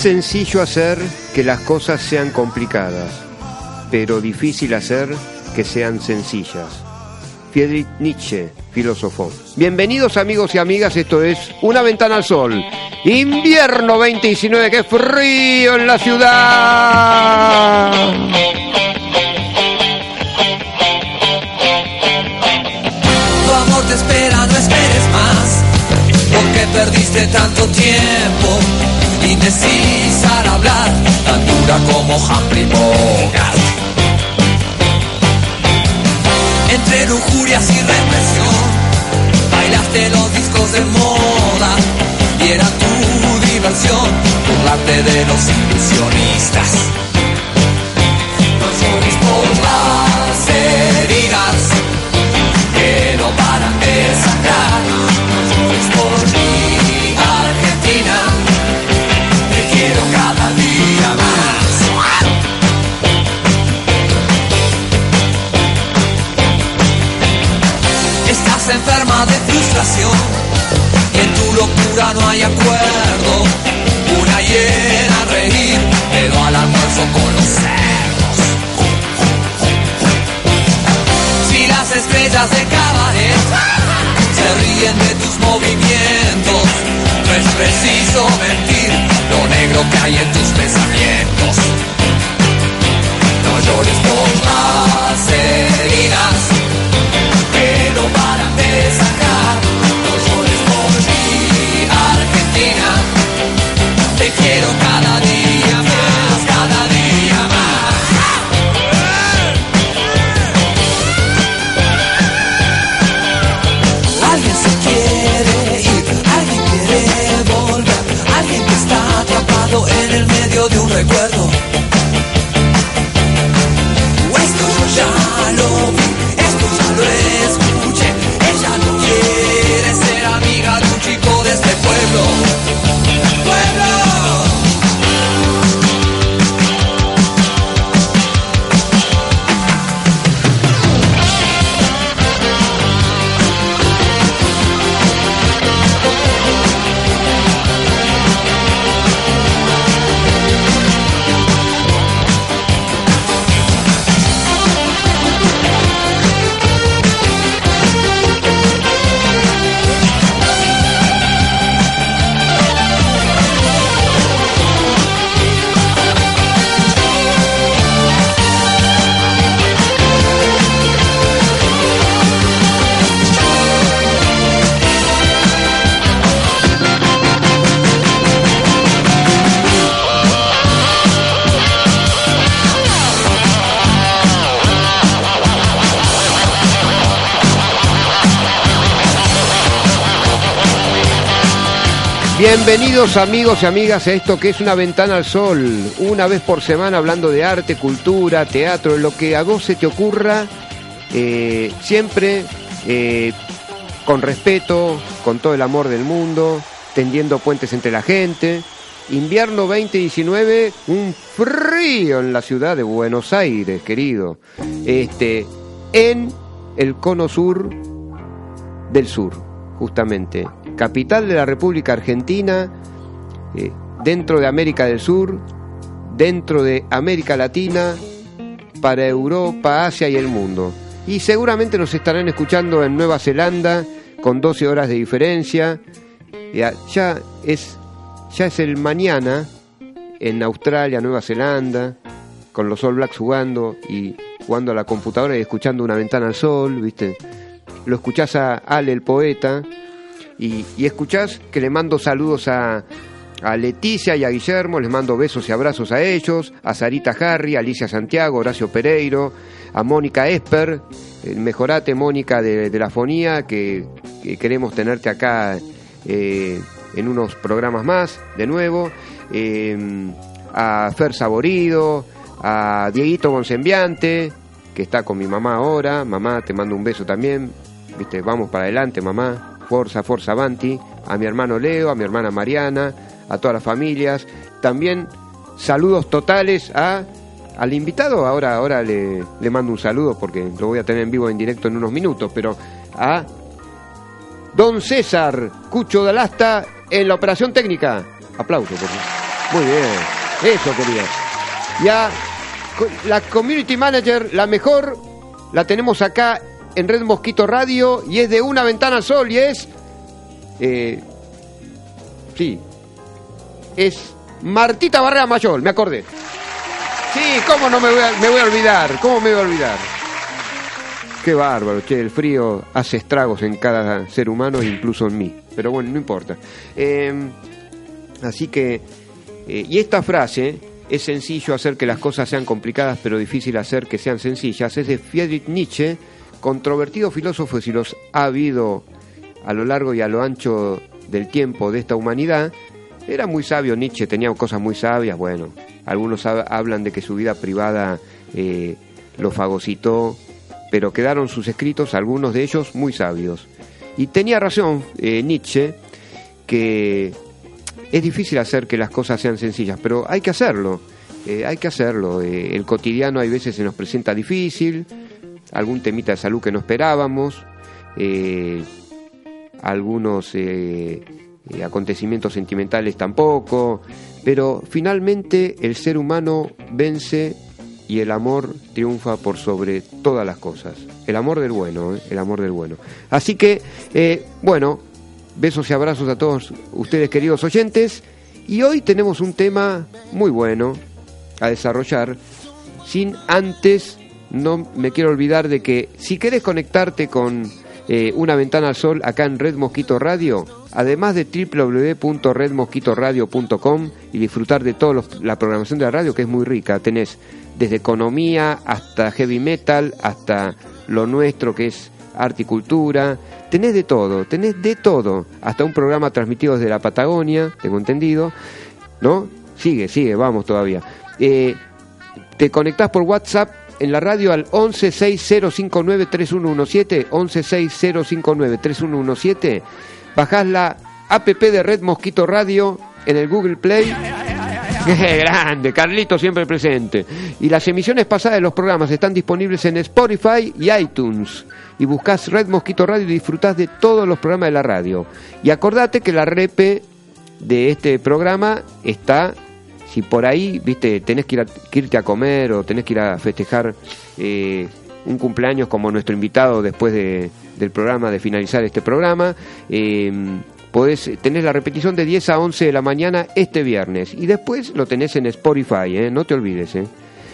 Sencillo hacer que las cosas sean complicadas, pero difícil hacer que sean sencillas. Friedrich Nietzsche, filósofo. Bienvenidos amigos y amigas, esto es Una ventana al sol. Invierno 2019, que frío en la ciudad. Tu amor te espera, no esperes más, porque perdiste tanto tiempo indecisa al hablar, tan dura como Humphrey Bogart. Entre lujurias y represión, bailaste los discos de moda y era tu diversión burlarte de los ilusionistas. Y en tu locura no hay acuerdo. Una hiena reír, pero al almuerzo con Amigos y amigas a esto que es una ventana al sol, una vez por semana hablando de arte, cultura, teatro, lo que a vos se te ocurra, eh, siempre eh, con respeto, con todo el amor del mundo, tendiendo puentes entre la gente. Invierno 2019, un frío en la ciudad de Buenos Aires, querido. Este, en el cono sur del sur, justamente. Capital de la República Argentina, eh, dentro de América del Sur, dentro de América Latina, para Europa, Asia y el mundo. Y seguramente nos estarán escuchando en Nueva Zelanda, con 12 horas de diferencia. Ya, es, ya es el mañana en Australia, Nueva Zelanda, con los All Blacks jugando y jugando a la computadora y escuchando una ventana al sol, ¿viste? Lo escuchás a Ale, el poeta, y, y escuchás que le mando saludos a, a Leticia y a Guillermo, les mando besos y abrazos a ellos, a Sarita Harry, a Alicia Santiago, Horacio Pereiro, a Mónica Esper, mejorate Mónica de, la fonía, que, que queremos tenerte acá eh, en unos programas más, de nuevo, eh, a Fer Saborido, a Dieguito Gonsembiante, que está con mi mamá ahora, mamá te mando un beso también, viste, vamos para adelante mamá, Forza, Forza Avanti, a mi hermano Leo, a mi hermana Mariana, a todas las familias. También saludos totales a al invitado, ahora, ahora le, mando un saludo porque lo voy a tener en vivo en directo en unos minutos, pero a Don César Cucho Dalasta en la operación técnica. Aplauso, por favor. Muy bien, eso quería. Ya, la community manager, la mejor, la tenemos acá en Red Mosquito Radio y es de una ventana sol y es. Eh, sí, es Martita Barrera Mayol, me acordé. Sí, ¿cómo no me voy a, me voy a olvidar? ¿Cómo me voy a olvidar? Qué bárbaro, che, el frío hace estragos en cada ser humano, incluso en mí. Pero bueno, no importa. Em, así que, eh, y esta frase, es sencillo hacer que las cosas sean complicadas, pero difícil hacer que sean sencillas, es de Friedrich Nietzsche, controvertido filósofo, si los ha habido a lo largo y a lo ancho del tiempo de esta humanidad. Era muy sabio Nietzsche, tenía cosas muy sabias, bueno, algunos hablan de que su vida privada eh, lo fagocitó, pero quedaron sus escritos, algunos de ellos muy sabios. Y tenía razón eh, Nietzsche, que es difícil hacer que las cosas sean sencillas, pero hay que hacerlo, eh, hay que hacerlo. el cotidiano hay veces se nos presenta difícil, algún temita de salud que no esperábamos, algunos acontecimientos sentimentales tampoco, pero finalmente el ser humano vence y el amor triunfa por sobre todas las cosas. El amor del bueno, ¿eh? el amor del bueno. Así que, eh, bueno, besos y abrazos a todos ustedes queridos oyentes. Y hoy tenemos un tema muy bueno a desarrollar, sin antes, no me quiero olvidar de que si querés conectarte con eh, una ventana al sol acá en Red Mosquito Radio, además de www.redmosquitoradio.com y disfrutar de toda la programación de la radio que es muy rica. Tenés desde economía hasta heavy metal, hasta lo nuestro que es arte y cultura. Tenés de todo, tenés de todo. Hasta un programa transmitido desde la Patagonia, tengo entendido. ¿No? Sigue, sigue, vamos todavía. Eh, te conectás por WhatsApp en la radio al 1160593117, 1160593117 bajás la app de Red Mosquito Radio en el Google Play. ¡Qué grande! Carlito siempre presente. Y las emisiones pasadas de los programas están disponibles en Spotify y iTunes. Y buscas Red Mosquito Radio y disfrutás de todos los programas de la radio. Y acordate que la repe de este programa está, si por ahí, viste, tenés que, irte a comer o tenés que ir a festejar eh, un cumpleaños como nuestro invitado después de, del programa, de finalizar este programa. Eh, podés, tenés la repetición de 10 a 11 de la mañana este viernes y después lo tenés en Spotify, ¿eh? no te olvides. ¿eh?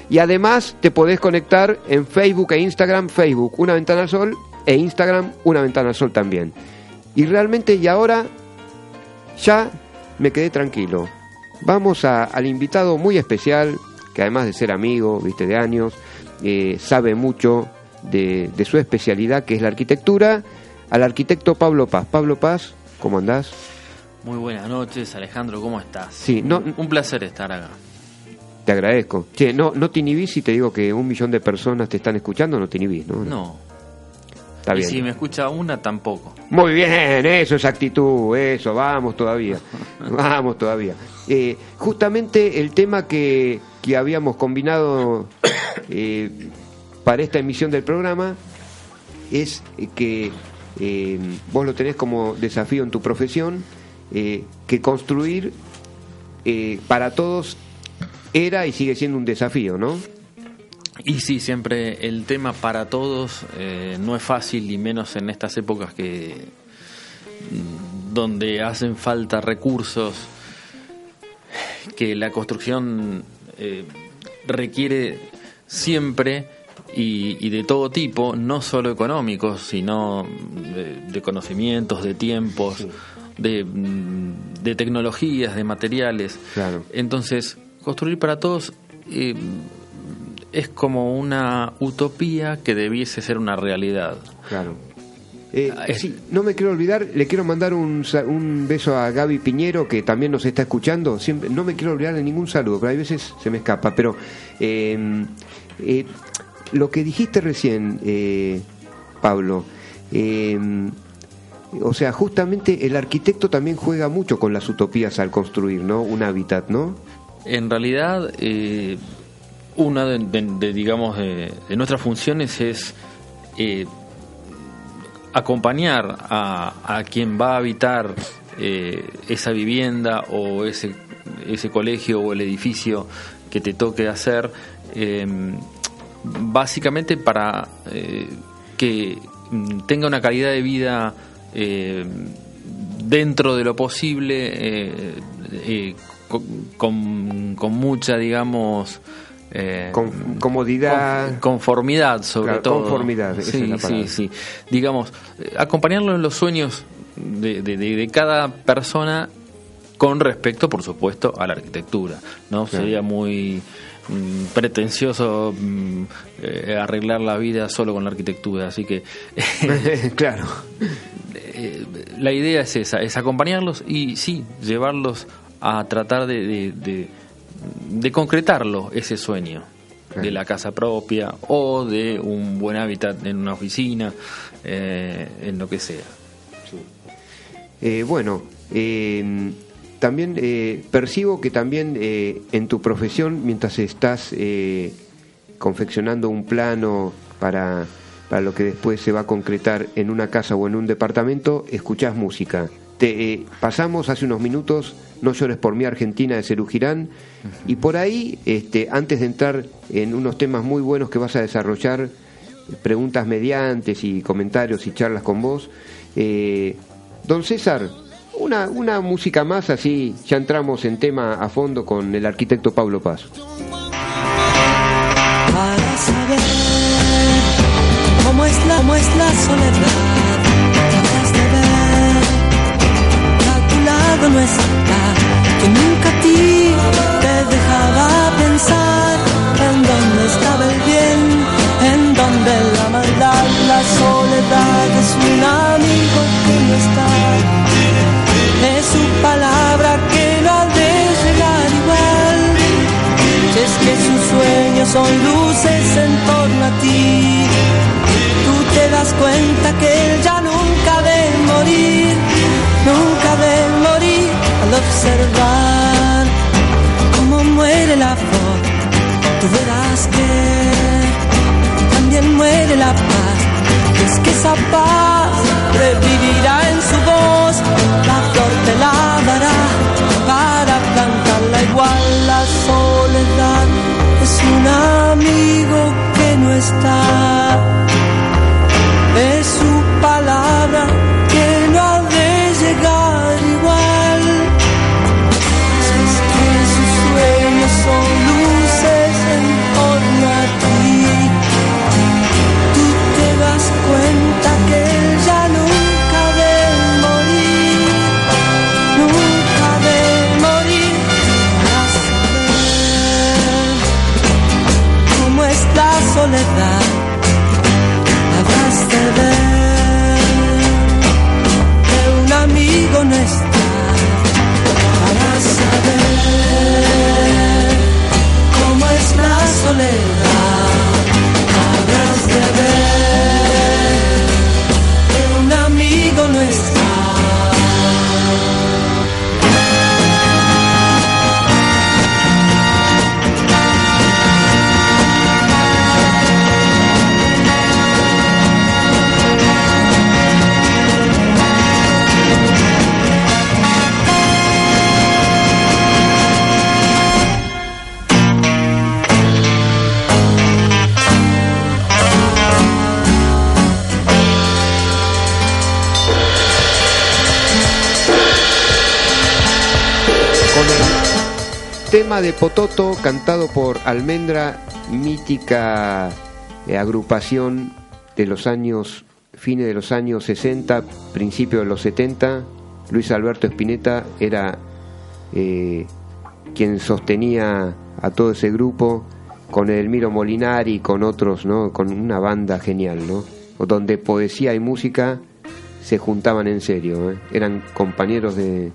Y además te podés conectar en Facebook e Instagram, Facebook Una Ventana al Sol e Instagram Una Ventana al Sol también. Y realmente y ahora ya me quedé tranquilo. Vamos al invitado muy especial, que además de ser amigo, viste, de años, eh, sabe mucho de, su especialidad, que es la arquitectura, al arquitecto Pablo Paz. Pablo Paz, ¿cómo andás? Muy buenas noches, Alejandro, ¿cómo estás? Sí, no, un placer estar acá. Te agradezco. Che, no, no te inhibís si te digo que un millón de personas te están escuchando, no te inhibís, ¿no? No. Está bien. Y si me escucha una, tampoco. Muy bien, eso es actitud, eso, vamos todavía. vamos todavía. Eh, justamente el tema que, que habíamos combinado eh, para esta emisión del programa es que eh, vos lo tenés como desafío en tu profesión, eh, que construir eh, para todos era y sigue siendo un desafío, ¿no? Y sí, siempre el tema para todos no es fácil y menos en estas épocas que mm, donde hacen falta recursos, que la construcción requiere siempre y, de todo tipo, no solo económicos, sino de, conocimientos, de tiempos, de, de, tecnologías, de materiales. Claro. Entonces, construir para todos eh, es como una utopía que debiese ser una realidad. Claro. Eh, ah, no me quiero olvidar, le quiero mandar un, un, beso a Gaby Piñero, que también nos está escuchando. Siempre, no me quiero olvidar de ningún saludo, pero hay veces se me escapa. Pero eh, eh, lo que dijiste recién, eh, Pablo, eh, o sea, justamente el arquitecto también juega mucho con las utopías al construir, ¿no? Un hábitat, ¿no? En realidad, una de, digamos, de, nuestras funciones es acompañar a, quien va a habitar esa vivienda o ese ese colegio o el edificio que te toque hacer, eh, básicamente para eh, que mm, tenga una calidad de vida eh, dentro de lo posible, eh, eh, con, con mucha, digamos, eh, Con- comodidad. con- conformidad sobre Claro, todo conformidad, esa sí, es la palabra. sí, sí. digamos eh, acompañarlo en los sueños de, de- de- de cada persona con respecto por supuesto a la arquitectura no Claro. sería muy mm, pretencioso mm, eh, arreglar la vida solo con la arquitectura así que claro. eh, la idea es esa, es acompañarlos y sí, llevarlos a tratar de, de, de- de concretarlo, ese sueño Claro. de la casa propia o de un buen hábitat en una oficina, eh, en lo que sea. Eh, bueno, eh, también eh, percibo que también eh, en tu profesión, mientras estás eh, confeccionando un plano para, para lo que después se va a concretar en una casa o en un departamento, escuchás música. Te, eh, pasamos hace unos minutos No llores por mí Argentina de Cerú Girán y por ahí, este, antes de entrar en unos temas muy buenos que vas a desarrollar, preguntas mediantes y comentarios y charlas con vos, eh, Don César, una, una música más, así ya entramos en tema a fondo con el arquitecto Pablo Paz. para saber cómo es la, cómo es la soledad. A tu lado no está, que nunca a ti te dejaba pensar en dónde estaba el bien, en dónde la maldad, la soledad es un amigo que no está. Es su palabra que no ha de llegar igual. Si es que sus sueños son luces en torno a ti, tú te das cuenta que él ya nunca debe morir, nunca debe observar cómo muere la flor. Tú verás que también muere la paz, es que esa paz revivirá en su voz, la flor te lavará para plantarla igual. La soledad es un amigo que no está tema de Pototo cantado por Almendra, mítica eh, agrupación de los años, fines de los años 60, principios de los 70. Luis Alberto Spinetta era eh, quien sostenía a todo ese grupo con Elmiro Molinari y con otros, ¿no? Con una banda genial, ¿no? Donde poesía y música se juntaban en serio, ¿eh? eran compañeros de,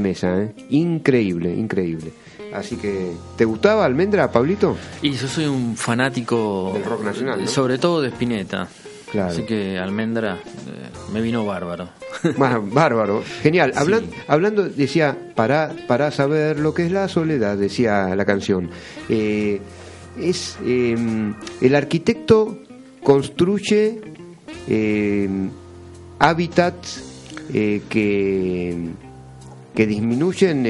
mesa, increíble, increíble. Así que, ¿te gustaba Almendra, Pablito? Y yo soy un fanático Del rock nacional, ¿no? sobre todo de Spinetta. Claro. Así que Almendra eh, me vino bárbaro. Bueno, bárbaro, genial. Sí. Hablando, decía, para, para saber lo que es la soledad, decía la canción. Eh, es eh, el arquitecto construye eh, hábitats eh, que, que disminuyen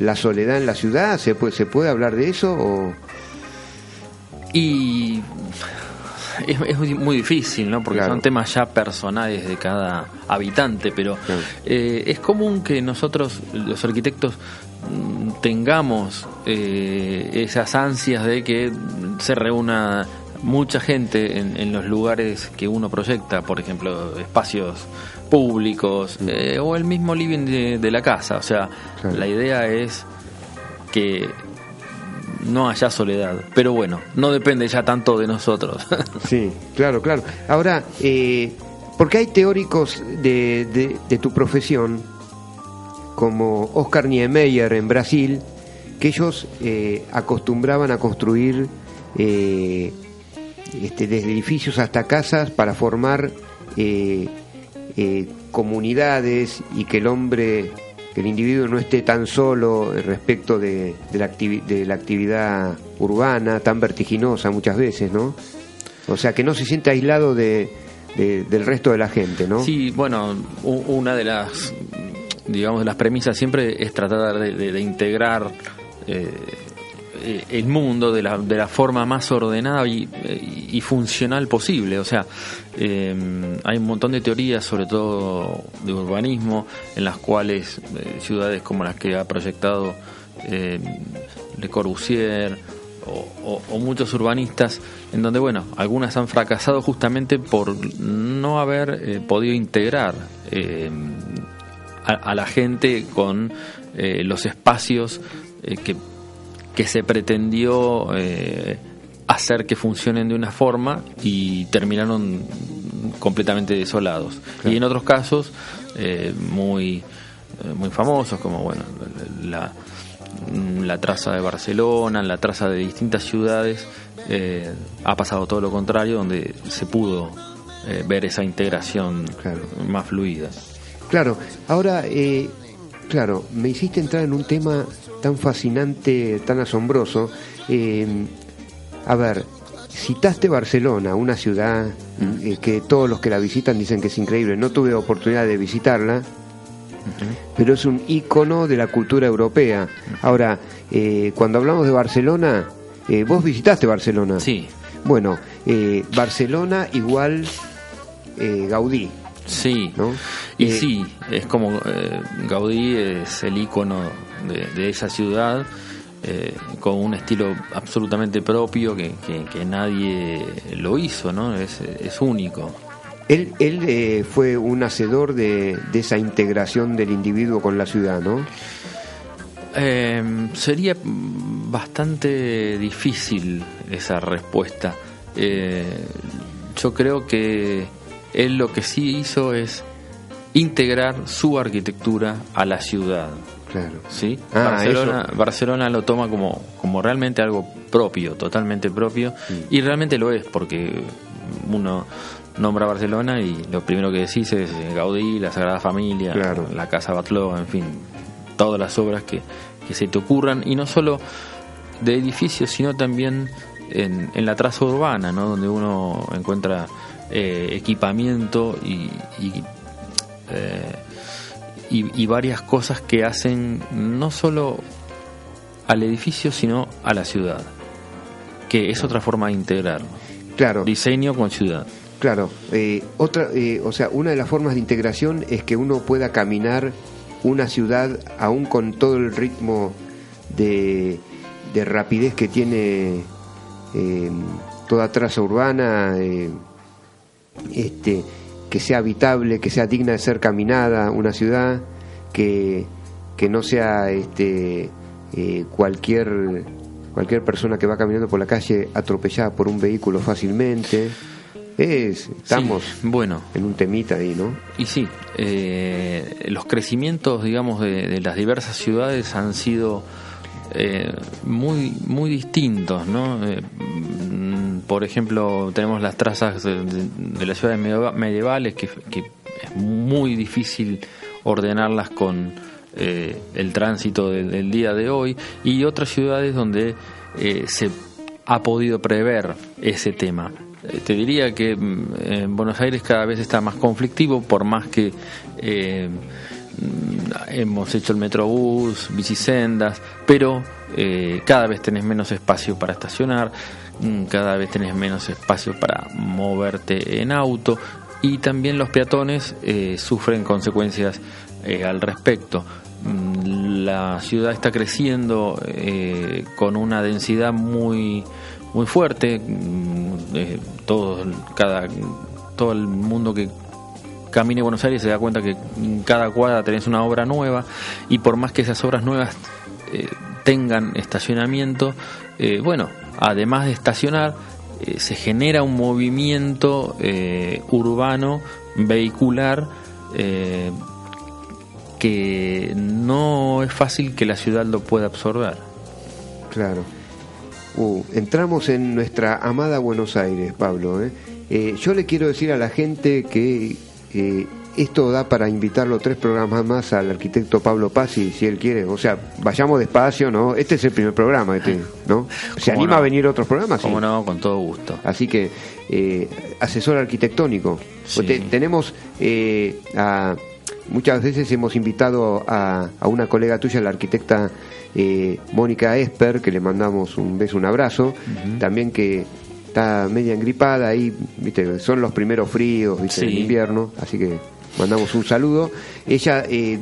la soledad en la ciudad? ¿Se puede, se puede hablar de eso? O... Y es, es muy- difícil, ¿no? Porque Claro. son temas ya personales de cada habitante, pero Claro. eh, es común que nosotros, los arquitectos, tengamos eh, esas ansias de que se reúna mucha gente en, en los lugares que uno proyecta, por ejemplo, espacios públicos eh, o el mismo living de, de la casa. O sea, Claro. la idea es que no haya soledad. Pero bueno, no depende ya tanto de nosotros. Sí, claro, claro. Ahora, eh, porque hay teóricos de, de- de tu profesión, como Oscar Niemeyer en Brasil, que ellos eh, acostumbraban a construir eh, este, desde edificios hasta casas para formar eh, comunidades y que el hombre, que el individuo no esté tan solo respecto de, la, de la actividad urbana, tan vertiginosa muchas veces, ¿no? O sea, que no se siente aislado de, de- del resto de la gente, ¿no? Sí, bueno, una de las, digamos, de las premisas siempre es tratar de, integrar eh, el mundo de la, de la forma más ordenada y, eh, y funcional posible. O sea, eh, hay un montón de teorías, sobre todo de urbanismo, en las cuales eh, ciudades como las que ha proyectado eh, Le Corbusier o, muchos urbanistas, en donde, bueno, algunas han fracasado justamente por no haber eh, podido integrar eh, a, a la gente con eh, los espacios eh, que, que se pretendió eh, hacer que funcionen de una forma y terminaron completamente desolados. Y en otros casos, eh, muy, eh, muy famosos, como bueno, la, la traza de Barcelona, la traza de distintas ciudades, eh, ha pasado todo lo contrario, donde se pudo eh, ver esa integración Claro. más fluida. Claro, ahora, eh, claro, me hiciste entrar en un tema tan fascinante, tan asombroso. Eh, a ver, citaste Barcelona, una ciudad eh, que todos los que la visitan dicen que es increíble. No tuve oportunidad de visitarla, pero es un ícono de la cultura europea. Ahora, eh, cuando hablamos de Barcelona, eh, vos visitaste Barcelona. Sí, Bueno, eh, Barcelona igual eh, Gaudí, sí. ¿no? Y sí, es como eh, Gaudí es el icono de, de esa ciudad, eh, con un estilo absolutamente propio que, que- que nadie lo hizo, ¿no? Es, es único. Él, él eh, fue un hacedor de, de esa integración del individuo con la ciudad, ¿no? Eh, sería bastante difícil esa respuesta. Eh, yo creo que él lo que sí hizo es integrar su arquitectura a la ciudad. Claro. ¿sí? Ah, Barcelona, Barcelona lo toma como, como realmente algo propio, totalmente propio, y realmente lo es, porque uno nombra Barcelona y lo primero que decís es Gaudí, la Sagrada Familia, Claro. la Casa Batlló, en fin, todas las obras que, que se te ocurran, y no solo de edificios, sino también en, en la traza urbana, ¿no? donde uno encuentra eh, equipamiento y, y, eh, y- y varias cosas que hacen no solo al edificio, sino a la ciudad, que es otra forma de integrar Claro, diseño con ciudad. claro. Eh, otra, eh, o sea, una de las formas de integración es que uno pueda caminar una ciudad aún con todo el ritmo de, de rapidez que tiene eh, toda traza urbana, este, que sea habitable, que sea digna de ser caminada una ciudad, que, que no sea este, eh, cualquier, cualquier persona que va caminando por la calle atropellada por un vehículo fácilmente. Es, estamos Sí, bueno, en un temita ahí, ¿no? Y sí, eh, los crecimientos, digamos, de, de las diversas ciudades han sido eh, muy, muy distintos, ¿no? Por ejemplo, tenemos las trazas de, de- las ciudades medieva- medievales que, es muy difícil ordenarlas con eh, el tránsito de- del día de hoy y otras ciudades donde eh, se ha podido prever ese tema. Eh, Te diría que mm, en Buenos Aires cada vez está más conflictivo, por más que eh, mm, hemos hecho el metrobús, bicisendas, pero eh, cada vez tenés menos espacio para estacionar, cada vez tenés menos espacio para moverte en auto y también los peatones eh, sufren consecuencias eh, al respecto. Mm, La ciudad está creciendo eh, con una densidad muy muy fuerte. Mm, eh, todo cada todo el mundo que camine Buenos Aires se da cuenta que en cada cuadra tenés una obra nueva y por más que esas obras nuevas tengan estacionamiento, eh, bueno, además de estacionar, eh, se genera un movimiento eh, urbano, vehicular, eh, que no es fácil que la ciudad lo pueda absorber. Claro. Uh, entramos en nuestra amada Buenos Aires, Pablo. yo le quiero decir a la gente que esto da para invitarlo tres programas más al arquitecto Pablo Pazzi, si él quiere. O sea, vayamos despacio, ¿no? Este es el primer programa, este, ¿no? ¿Se ¿Cómo anima no? a venir otros programas? Sí. Como no, con todo gusto. Así que, eh, asesor arquitectónico. Sí. Te- tenemos eh, a- muchas veces hemos invitado a, a una colega tuya, la arquitecta eh, Mónica Esper, que le mandamos un beso, un abrazo. También que está media engripada ahí, viste, son los primeros fríos, viste, Sí. del invierno, así que mandamos un saludo. Ella eh,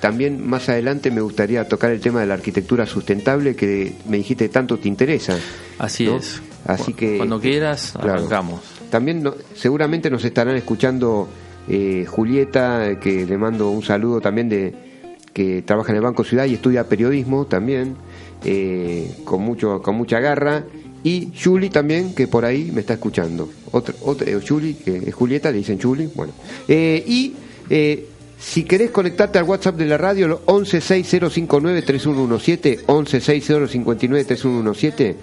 también más adelante me gustaría tocar el tema de la arquitectura sustentable que me dijiste tanto te interesa. Así ¿no? es. Así que Cuando quieras, Claro. arrancamos. también no- seguramente nos estarán escuchando eh, Julieta, que le mando un saludo también de que trabaja en el Banco Ciudad y estudia periodismo también, eh, con mucho con mucha garra. Y Julie también, que por ahí me está escuchando. Otra, otra, eh, Julie, que es Julieta, le dicen Julie. Bueno. Eh, y eh, si querés conectarte al WhatsApp de la radio, lo 1160593117, 1160593117,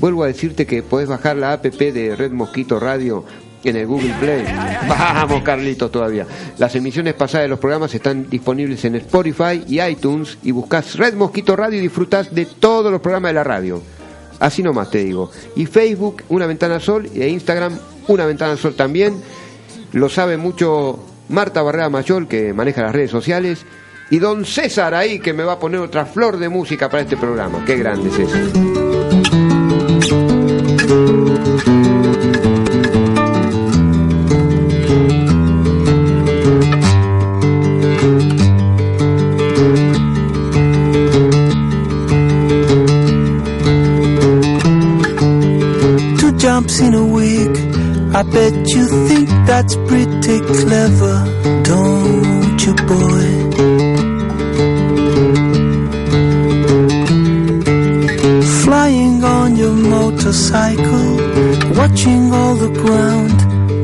vuelvo a decirte que podés bajar la app de Red Mosquito Radio en el Google Play. Vamos, Carlitos, todavía. Las emisiones pasadas de los programas están disponibles en Spotify y iTunes y buscas Red Mosquito Radio y disfrutás de todos los programas de la radio. Así nomás te digo. Y Facebook, Una Ventana Sol, e Instagram, Una Ventana Sol también. Lo sabe mucho Marta Barrera Mayol, que maneja las redes sociales. Y don César ahí, que me va a poner otra flor de música para este programa. Qué grande es eso. In a week. I bet you think that's pretty clever, don't you, boy? Flying on your motorcycle, watching all the ground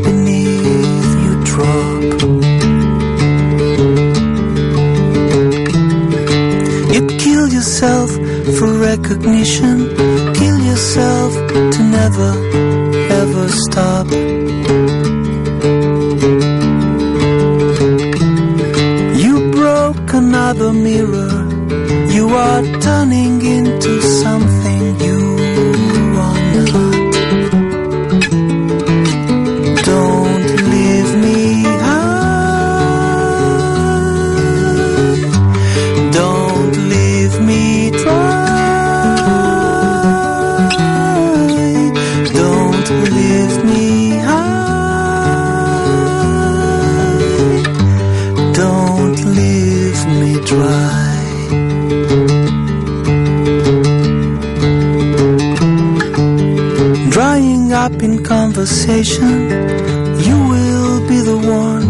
beneath you drop. You'd kill yourself for recognition, yourself to never, ever stop. You broke another mirror, you are turning into something conversation, you will be the one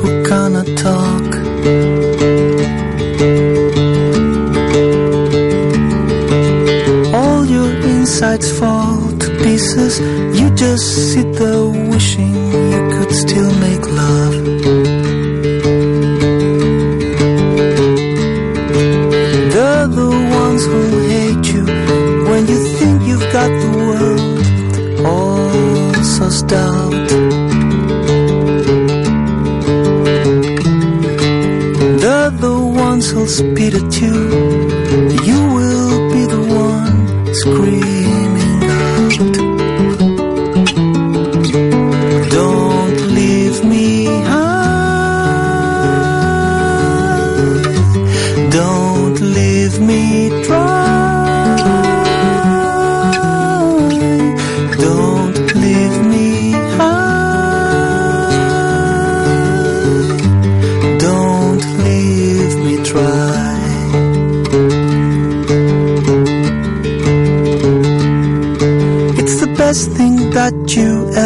who cannot talk. All your insides fall to pieces. You just sit there wishing you could still make who'll spit at you. You will be the one screaming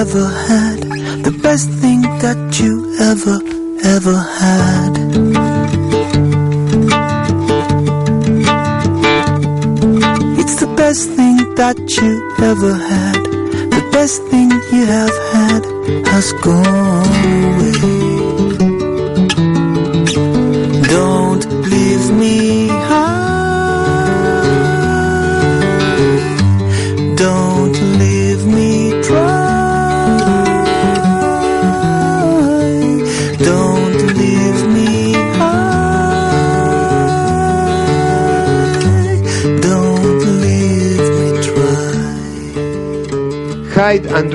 ever had, the best thing that you ever, ever had. It's the best thing that you ever had. The best thing you have had has gone and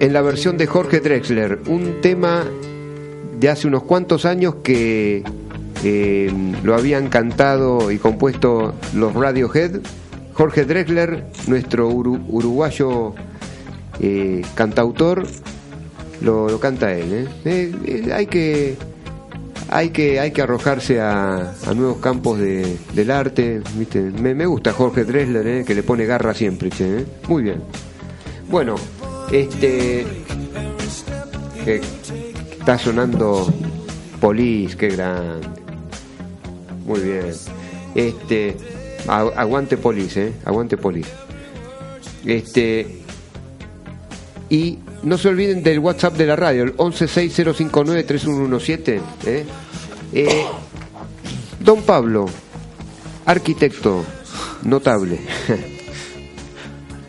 en la versión de Jorge Drexler, un tema de hace unos cuantos años que eh, lo habían cantado y compuesto los Radiohead. Jorge Drexler, nuestro uru- uruguayo eh, cantautor, lo, canta él. ¿eh? Eh, eh, hay que hay que hay que arrojarse a, nuevos campos de- del arte. ¿viste? Me, gusta Jorge Drexler, ¿eh? que le pone garra siempre. ¿eh? Muy bien. Bueno, este. que está sonando Polis, qué grande. Muy bien. Este. aguante Polis, eh. Aguante Polis. Este. Y no se olviden del WhatsApp de la radio, el 1160593117. ¿eh? Eh, don Pablo, arquitecto, notable.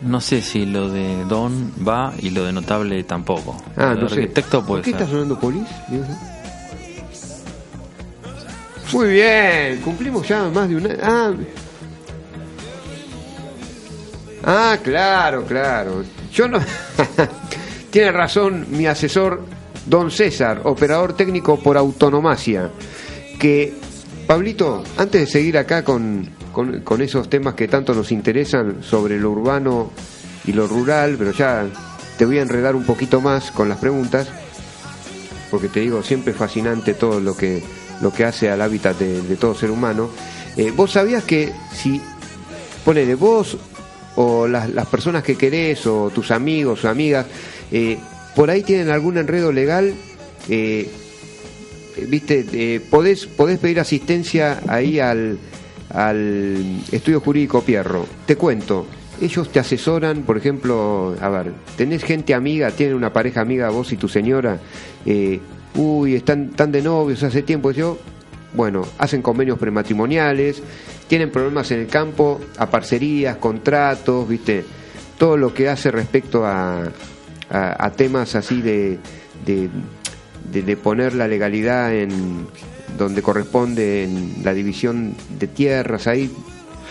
No sé si lo de Don va y lo de Notable tampoco. Ah, no sé. Arquitecto ¿Por puede qué ser. está sonando polis? Muy bien, cumplimos ya más de una. Ah, ah claro, claro. Yo no. Tiene razón mi asesor, don César, operador técnico por autonomacia. Que, Pablito, antes de seguir acá con, con, esos temas que tanto nos interesan sobre lo urbano y lo rural, pero ya te voy a enredar un poquito más con las preguntas porque te digo, siempre es fascinante todo lo que, lo que hace al hábitat de, todo ser humano. Eh, ¿Vos sabías que si, ponele vos o las, las personas que querés o tus amigos o amigas, eh, por ahí tienen algún enredo legal, eh, viste, podés pedir asistencia ahí al, al estudio jurídico Pierro. Te cuento, ellos te asesoran, por ejemplo, a ver, tenés gente amiga, tienen una pareja amiga, vos y tu señora, eh, uy, están tan de novios hace tiempo, yo, bueno, hacen convenios prematrimoniales, tienen problemas en el campo, a parcerías, contratos, viste, todo lo que hace respecto a, temas así de- de poner la legalidad en donde corresponde en la división de tierras, ahí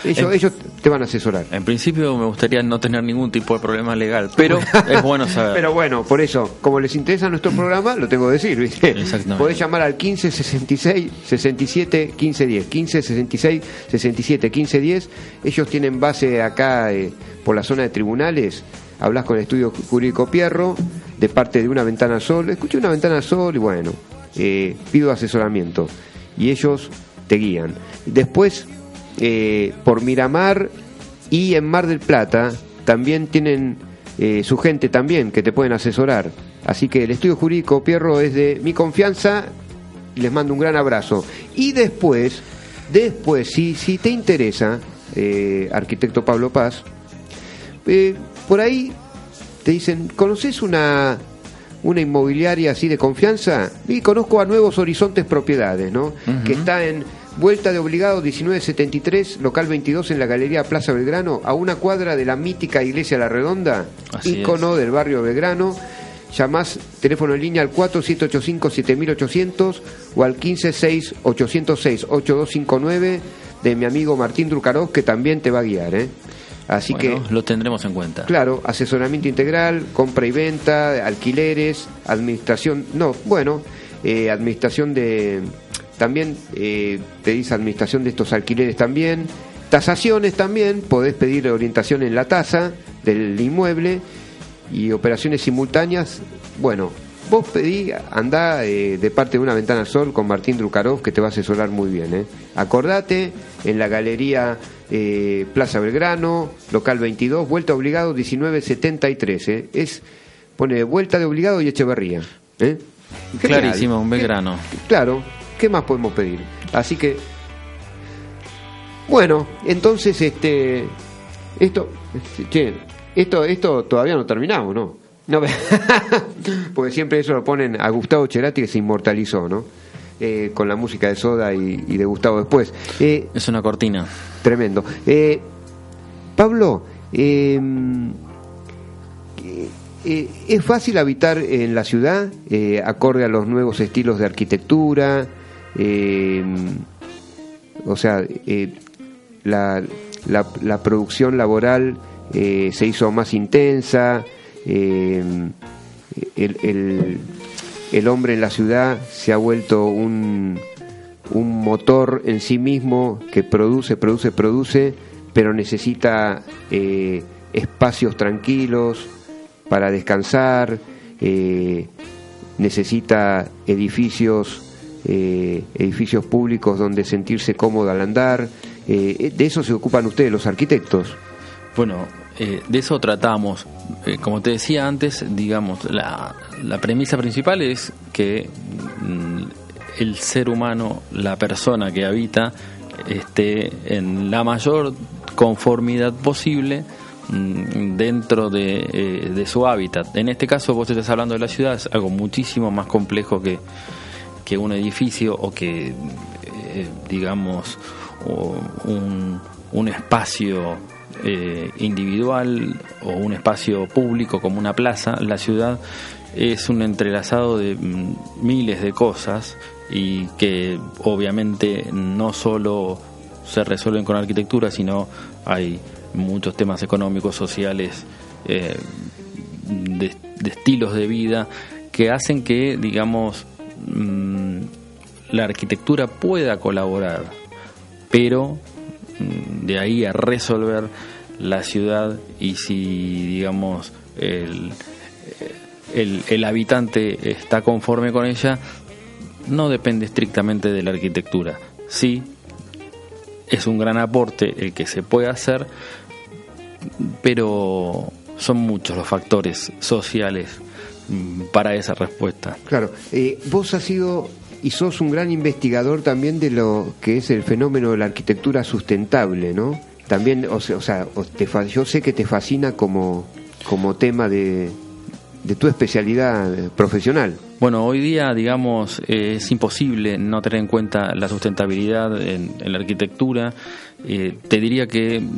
ellos, ellos te van a asesorar. En principio me gustaría no tener ningún tipo de problema legal, pero es bueno saber. Pero bueno, por eso, como les interesa nuestro programa, lo tengo que decir, ¿viste? Exactamente. Podés llamar al 15 66 67 15 10. 15 66 67 15 10. Ellos tienen base acá eh, por la zona de tribunales. Hablas con el estudio jurídico Pierro, de parte de una ventana sol. Escuché una ventana sol y bueno, eh, pido asesoramiento. Y ellos te guían. Después, eh, por Miramar y en Mar del Plata también tienen eh, su gente también que te pueden asesorar. Así que el estudio jurídico Pierro es de mi confianza y les mando un gran abrazo. Y después, después, si, si te interesa, arquitecto Pablo Paz, por ahí te dicen, ¿conoces una, una inmobiliaria así de confianza? Y conozco a Nuevos Horizontes Propiedades, ¿no? Que está en Vuelta de Obligado 1973, local 22 en la Galería Plaza Belgrano, a una cuadra de la mítica Iglesia La Redonda, Así ícono del barrio Belgrano. Llamás teléfono en línea al 4785-7800 o al 156-806-8259 de mi amigo Martín Drucarov, que también te va a guiar, ¿eh? Así Bueno, que lo tendremos en cuenta. Claro, asesoramiento integral, compra y venta, alquileres, administración, no, bueno, eh, administración de, también eh, pedís administración de estos alquileres también, tasaciones también, podés pedir orientación en la tasa del inmueble y operaciones simultáneas, bueno, vos pedí, andá eh, de parte de una ventana al sol con Martín Drucarov que te va a asesorar muy bien, ¿eh? Acordate, en la galería eh, Plaza Belgrano, local 22, vuelta obligado 1973, ¿eh? Es pone vuelta de obligado y Echeverría. ¿eh? Clarísimo, un Belgrano. Claro, ¿qué más podemos pedir? Así que, bueno, entonces, este, esto, che, esto, esto todavía no terminamos, ¿no? No, porque siempre eso lo ponen a Gustavo Cerati que se inmortalizó, ¿no? Eh, con la música de Soda y, y de Gustavo después. Eh, Es una cortina. Tremendo. Eh, Pablo, eh, ¿es fácil habitar en la ciudad eh, acorde a los nuevos estilos de arquitectura? O sea, la, la- la producción laboral eh, se hizo más intensa, eh, el, el- hombre en la ciudad se ha vuelto un, un motor en sí mismo que produce, produce, produce, pero necesita eh, espacios tranquilos para descansar, eh, necesita edificios, edificios públicos donde sentirse cómodo al andar. De eso se ocupan ustedes, los arquitectos. Bueno, eh, de eso tratamos. Eh, como te decía antes, digamos, la, la premisa principal es que mm, el ser humano, la persona que habita, esté en la mayor conformidad posible mm, dentro de, eh, de su hábitat. En este caso, vos estás hablando de la ciudad, es algo muchísimo más complejo que, que un edificio o que, digamos, un, un espacio eh, individual o un espacio público como una plaza. La ciudad es un entrelazado de mm, miles de cosas y que obviamente no solo se resuelven con arquitectura, sino hay muchos temas económicos, sociales, eh, de, estilos de vida que hacen que, digamos, mm, la arquitectura pueda colaborar, pero de ahí a resolver la ciudad y si, digamos, el, el, el habitante está conforme con ella, no depende estrictamente de la arquitectura. Sí, es un gran aporte el que se puede hacer, pero son muchos los factores sociales mm, para esa respuesta. Claro, eh, vos has sido y sos un gran investigador también de lo que es el fenómeno de la arquitectura sustentable, ¿no? También, o sea, te yo sé que te fascina como, como tema de, de tu especialidad eh, profesional. Bueno, hoy día, digamos, es imposible no tener en cuenta la sustentabilidad en, la arquitectura. Eh, te diría que mm,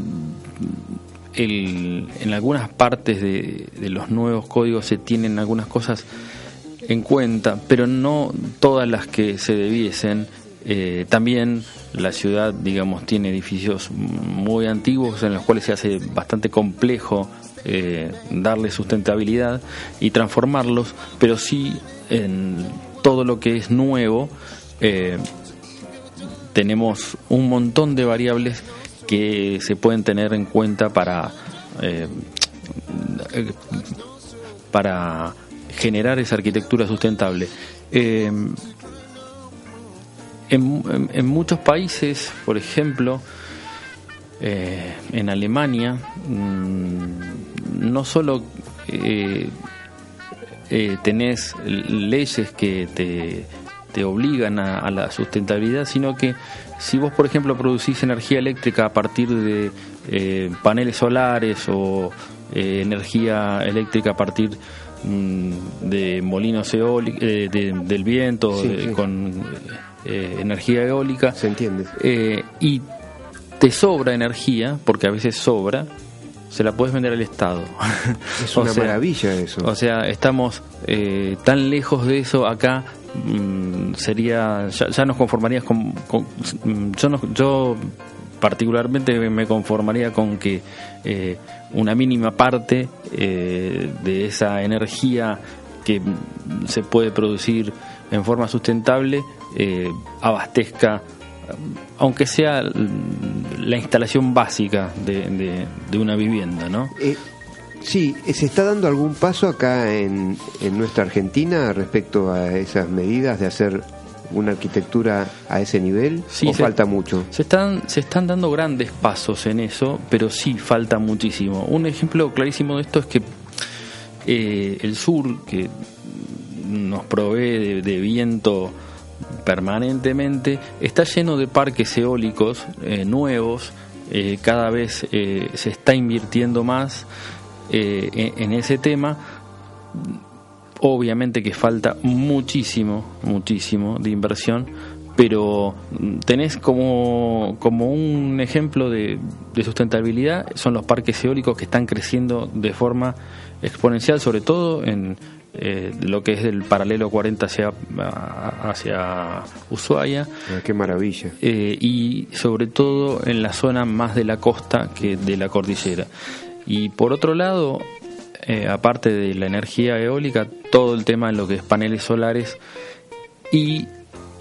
el- en algunas partes de los nuevos códigos se tienen algunas cosas en cuenta, pero no todas las que se debiesen. Eh, también la ciudad, digamos, tiene edificios muy antiguos en los cuales se hace bastante complejo eh, darle sustentabilidad y transformarlos, pero sí en todo lo que es nuevo eh, tenemos un montón de variables que se pueden tener en cuenta para para generar esa arquitectura sustentable. Eh, en, en- muchos países, por ejemplo, eh, en Alemania, mm, no solo eh, eh, tenés leyes que te, te obligan a, a la sustentabilidad, sino que si vos, por ejemplo, producís energía eléctrica a partir de paneles solares o energía eléctrica a partir mm, de molinos eólicos, del viento, Sí, de- sí. con eh, energía eólica, ¿Se entiende? eh, y te sobra energía, porque a veces sobra, se la puedes vender al Estado. Es una sea, maravilla eso. O sea, estamos eh, tan lejos de eso acá. mm, sería ya, ya nos conformarías con, con- mm, yo no- yo particularmente me conformaría con que eh, una mínima parte eh, de esa energía que se puede producir en forma sustentable eh, abastezca aunque sea la instalación básica de una vivienda, ¿no? Eh, sí, ¿se está dando algún paso acá en, en nuestra Argentina respecto a esas medidas de hacer una arquitectura a ese nivel? Sí, ¿O se- falta mucho? Se están, se están dando grandes pasos en eso, pero sí falta muchísimo. Un ejemplo clarísimo de esto es que eh, el sur, que nos provee de, de viento permanentemente, está lleno de parques eólicos eh, nuevos, eh, cada vez eh, se está invirtiendo más en, en ese tema. Obviamente que falta muchísimo, muchísimo de inversión, pero mm, tenés como, como un ejemplo de, de sustentabilidad, son los parques eólicos que están creciendo de forma exponencial, sobre todo en eh, lo que es el paralelo 40 hacia, hacia Ushuaia Ah, qué maravilla. eh, y sobre todo en la zona más de la costa que de la cordillera. Y por otro lado, eh, aparte de la energía eólica, todo el tema de lo que es paneles solares y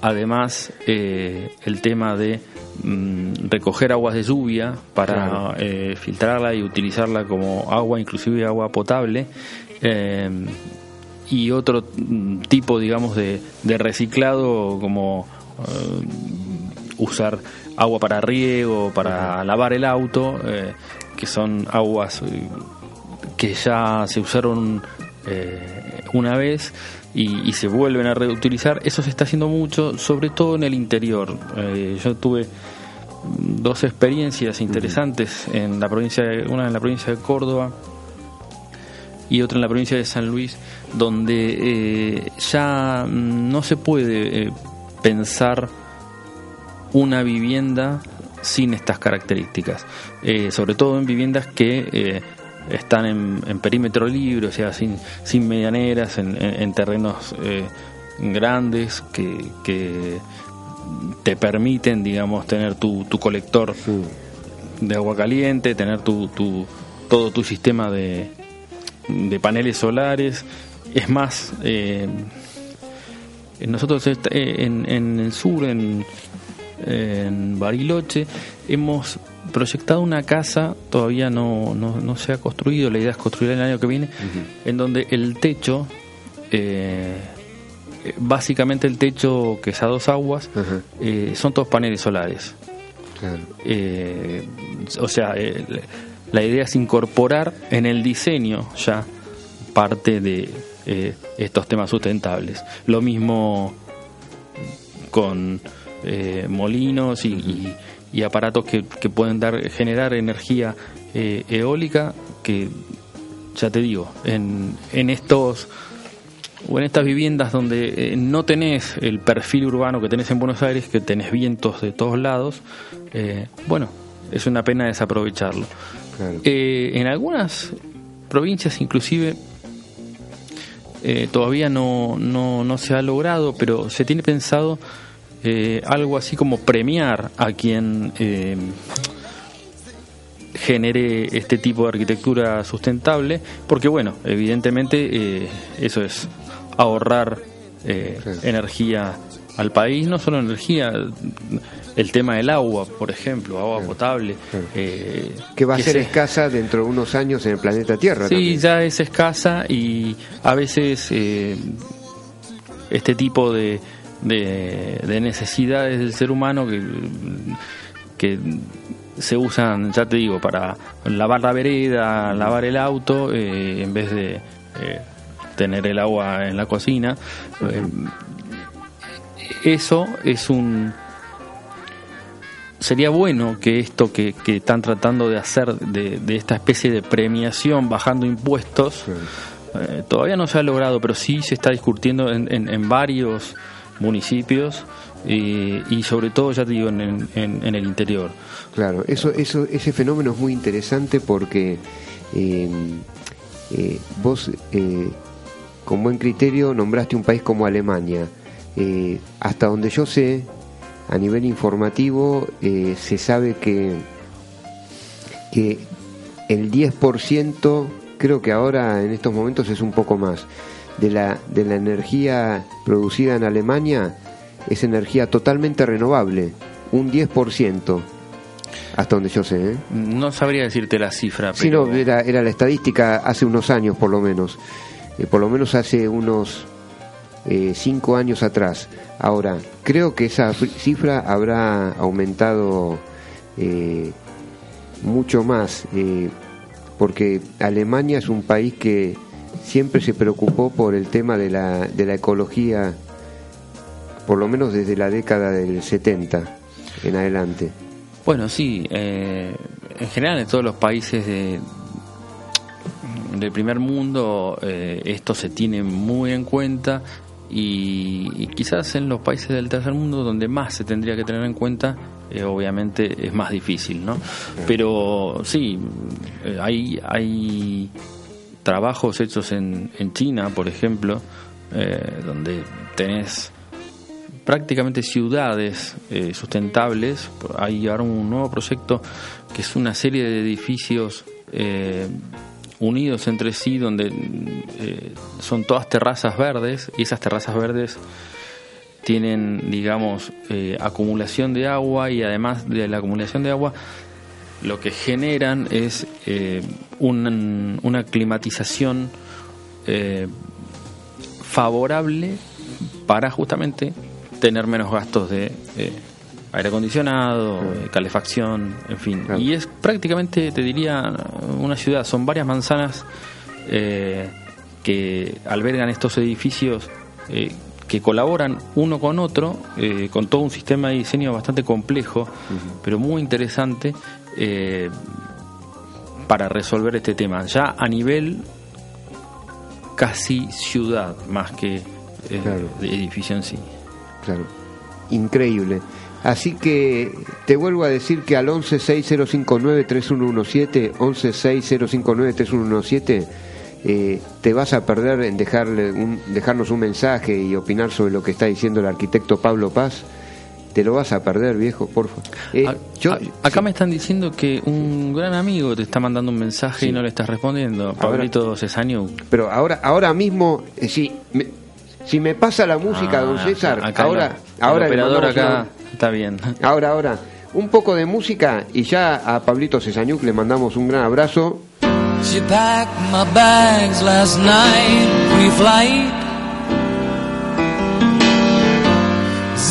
además eh, el tema de mm, recoger aguas de lluvia para Claro. eh, filtrarla y utilizarla como agua, inclusive agua potable. y otro mm, tipo, digamos, de, de reciclado como usar agua para riego, para lavar el auto, eh, que son aguas que ya se usaron eh, una vez y, y se vuelven a reutilizar. Eso se está haciendo mucho, sobre todo en el interior. Eh, yo tuve dos experiencias interesantes en la provincia, de- una en la provincia de Córdoba y otra en la provincia de San Luis, donde eh, ya no se puede eh, pensar una vivienda sin estas características, sobre todo en viviendas que están en, en perímetro libre, o sea, sin, sin medianeras, en, en- en terrenos eh, grandes que, que te permiten, digamos, tener tu, tu colector de agua caliente, tener tu, tu- todo tu sistema de, de paneles solares. Es más, eh, nosotros eh, en, en el sur, en, en Bariloche, hemos proyectado una casa, todavía no, no, no se ha construido, la idea es construir el año que viene, en donde el techo, eh, eh, básicamente el techo que es a dos aguas, eh, son todos paneles solares. Claro. Eh, o sea, la idea es incorporar en el diseño ya parte de estos temas sustentables. Lo mismo con eh, molinos y, y- y aparatos que, que pueden dar generar energía eh, eólica que ya te digo en, en estos o en estas viviendas donde eh, no tenés el perfil urbano que tenés en Buenos Aires, que tenés vientos de todos lados, eh, bueno, es una pena desaprovecharlo. Claro. Eh, en algunas provincias inclusive todavía no, no, no se ha logrado, pero se tiene pensado eh, algo así como premiar a quien eh, genere este tipo de arquitectura sustentable, porque bueno, evidentemente eh, eso es ahorrar eh, energía al país, no solo energía, el tema del agua, por ejemplo, agua potable. Claro. eh, que va a ser se- escasa dentro de unos años en el planeta Tierra. Sí, también. ya es escasa y a veces eh, este tipo de, de, de necesidades del ser humano que, que se usan, ya te digo, para lavar la vereda, lavar el auto, eh, en vez de eh, tener el agua en la cocina. Eh, eso es un sería bueno que esto que, que están tratando de hacer de, de esta especie de premiación bajando impuestos todavía no se ha logrado pero sí se está discutiendo en, en- en varios municipios y sobre todo ya te digo en, en- el interior Claro, eso, eso, ese fenómeno es muy interesante porque eh, eh, vos, eh, con buen criterio, nombraste un país como Alemania. Eh, hasta donde yo sé, a nivel informativo, se sabe que, que el 10%, creo que ahora en estos momentos es un poco más, de la, de la energía producida en Alemania es energía totalmente renovable, un 10%, hasta donde yo sé. ¿eh? no sabría decirte la cifra Sí, pero no, era, era la estadística hace unos años por lo menos, Eh, por lo menos hace unos eh, cinco años atrás. Ahora, creo que esa cifra habrá aumentado eh, mucho más, porque Alemania es un país que siempre se preocupó por el tema de la, de la ecología, por lo menos desde la década del 70 en adelante. Bueno, sí, eh, en general en todos los países de, del primer mundo eh, esto se tiene muy en cuenta y, y quizás en los países del tercer mundo donde más se tendría que tener en cuenta eh, obviamente es más difícil, ¿no? Pero sí, hay, hay trabajos hechos en, en China, por ejemplo, eh, donde tenés prácticamente ciudades eh, sustentables. Hay ahora un nuevo proyecto que es una serie de edificios eh, unidos entre sí, donde eh, son todas terrazas verdes y esas terrazas verdes tienen, digamos, acumulación de agua y además de la acumulación de agua, lo que generan es eh, un- una climatización eh, favorable para justamente tener menos gastos de eh, aire acondicionado, calefacción, en fin. Claro. Y es prácticamente, te diría, una ciudad, son varias manzanas que albergan estos edificios que colaboran uno con otro, eh, con todo un sistema de diseño bastante complejo, pero muy interesante. eh, para resolver este tema, ya a nivel casi ciudad más que eh, Claro. de edificio en sí. Claro, increíble. Así que te vuelvo a decir que al 1160593117, 1160593117, eh, te vas a perder en dejarle un, dejarnos un mensaje y opinar sobre lo que está diciendo el arquitecto Pablo Paz. Te lo vas a perder, viejo, porfa. Eh, A- yo- a- acá me están diciendo que un gran amigo te está mandando un mensaje y no le estás respondiendo. Pablito Cesaño. Pero ahora, ahora mismo, eh, si, me, si me pasa la música, don César, Ah, acá ahora, el- el ahora le operador acá una- está bien. Ahora, ahora, un poco de música y ya a Pablito Cesañuc le mandamos un gran abrazo. She packed my bags last night,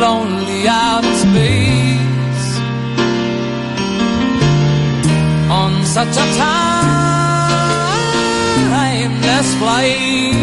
Lonely out in space on such a timeless flight.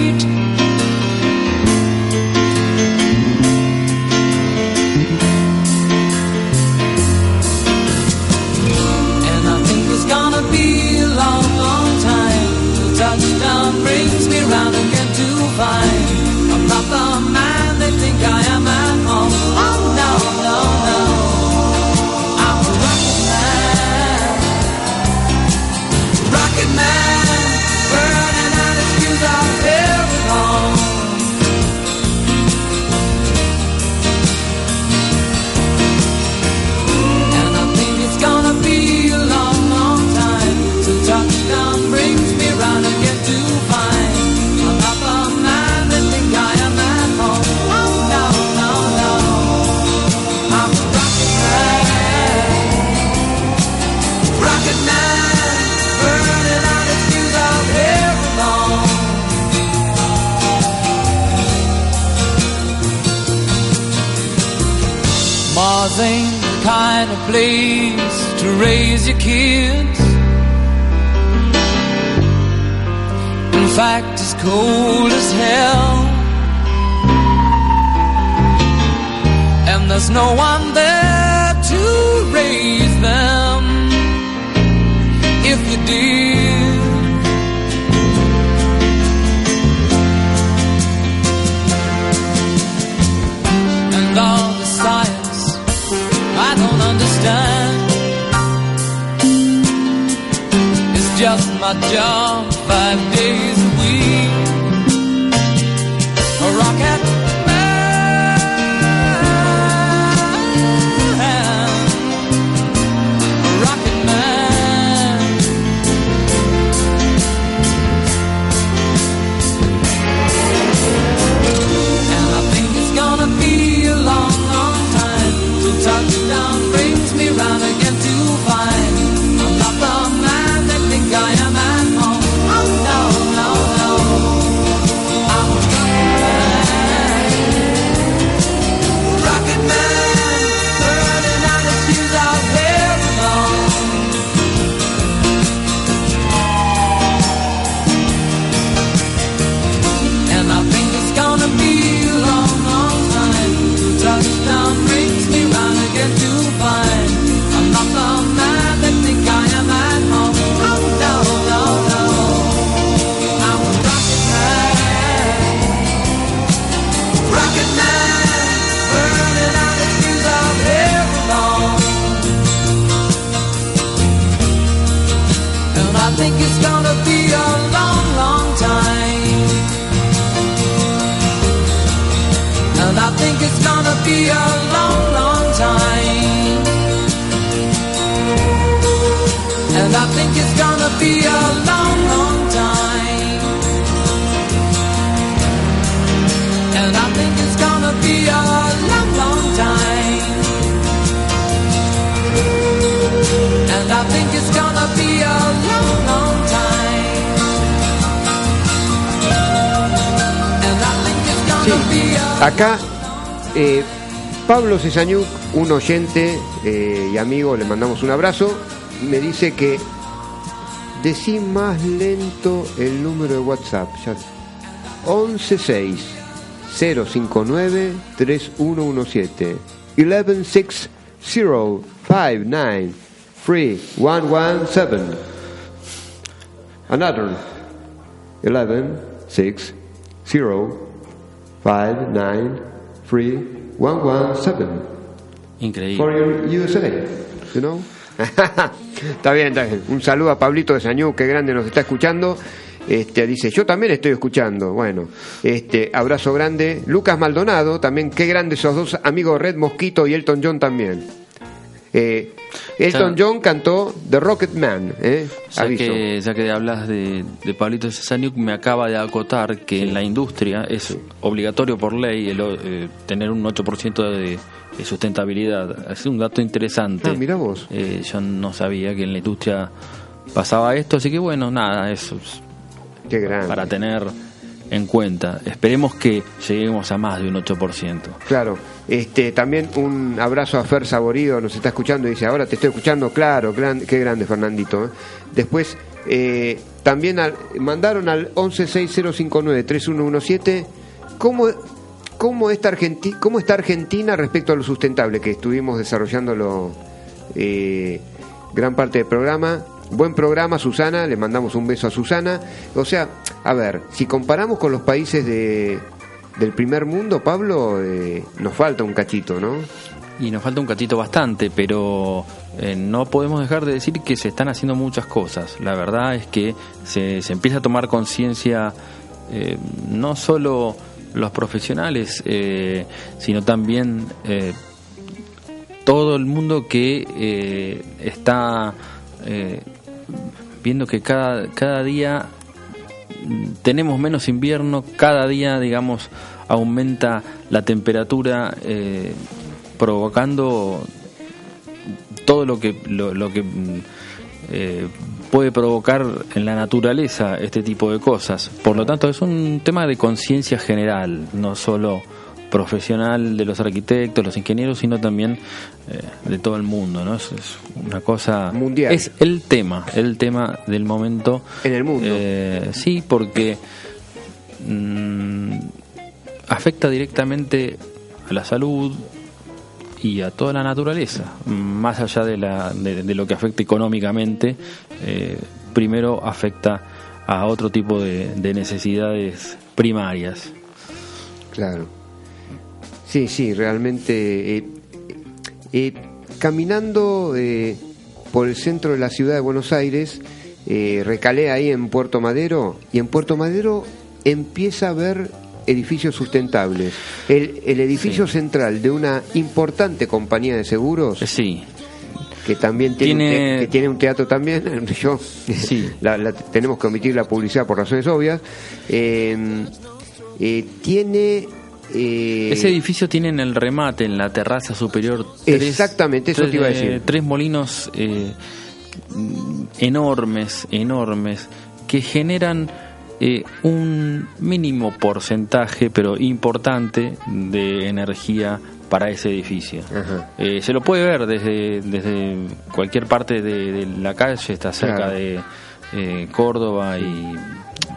Ain't the kind of place to raise your kids. In fact, it's cold as hell. And there's no one there to raise Just my job five days Acá, eh, Pablo Cesañuc, un oyente eh, y amigo, le mandamos un abrazo, me dice que decí más lento el número de WhatsApp. Ya. 116 059 3117 116 059 3117 Another 116 059 3117 Increíble. for your USA, you know? está bien, está bien. Un saludo a Pablito de Sañú, que grande nos está escuchando. Este, dice, yo también estoy escuchando. Bueno, este, abrazo grande. Lucas Maldonado, también, qué grandes esos dos amigos Red Mosquito y Elton John también. Eh, Elton. John cantó The Rocket Man, ¿eh? Ya que, ya que hablas de, de Pablito Cesaniuk, me acaba de acotar que en la industria es obligatorio por ley el, eh, tener un 8% de, de sustentabilidad. Es un dato interesante. Ah, mirá vos. Eh, yo no sabía que en la industria pasaba esto, así que bueno, nada, eso es Qué grande. para tener en cuenta. Esperemos que lleguemos a más de un 8%. Claro, este, también un abrazo a Fer Saborido, nos está escuchando y dice, ahora te estoy escuchando, claro, qué grande Fernandito. ¿eh? Después, eh, también al- mandaron al 1160593117, ¿cómo, cómo, está Argenti- ¿cómo está Argentina respecto a lo sustentable? Que estuvimos desarrollándolo eh, gran parte del programa. Buen programa, Susana, le mandamos un beso a Susana. O sea, a ver, si comparamos con los países de, del primer mundo, Pablo, eh, nos falta un cachito, ¿no? Y nos falta un cachito bastante, pero eh, no podemos dejar de decir que se están haciendo muchas cosas. La verdad es que se, empieza a tomar conciencia eh, no solo los profesionales, sino también todo el mundo que está viendo que cada, cada día tenemos menos invierno, cada día, digamos, aumenta la temperatura, eh, provocando todo lo que lo, lo que mm, eh, puede provocar en la naturaleza este tipo de cosas. Por lo tanto, es un tema de conciencia general, no solo profesional de los arquitectos, los ingenieros, sino también eh, de todo el mundo, ¿no? Es, es una cosa Mundial. Es el tema, el tema del momento. En el mundo. Eh, sí, porque mm, afecta directamente a la salud y a toda la naturaleza, más allá de, la, de, de lo que afecta económicamente, eh, primero afecta a otro tipo de, de necesidades primarias. Claro. Sí, sí, realmente. eh, eh, caminando eh, por el centro de la ciudad de Buenos Aires, eh, recalé ahí en Puerto Madero, y en Puerto Madero empieza a ver edificios sustentables. El, el edificio Sí. central de una importante compañía de seguros, Eh, Sí, que también tiene, un Tiene- te- que tiene un teatro también, yo Sí. la- la- tenemos que omitir la publicidad por razones obvias, eh, eh, tiene... eh, Ese edificio tiene en el remate, en la terraza superior, tres, Exactamente, eso tres, te iba a eh, decir. tres molinos eh, enormes, enormes, que generan eh, un mínimo porcentaje, pero importante, de energía para ese edificio. Eh, se lo puede ver desde, desde cualquier parte de, de la calle, está cerca Claro. de eh, Córdoba y,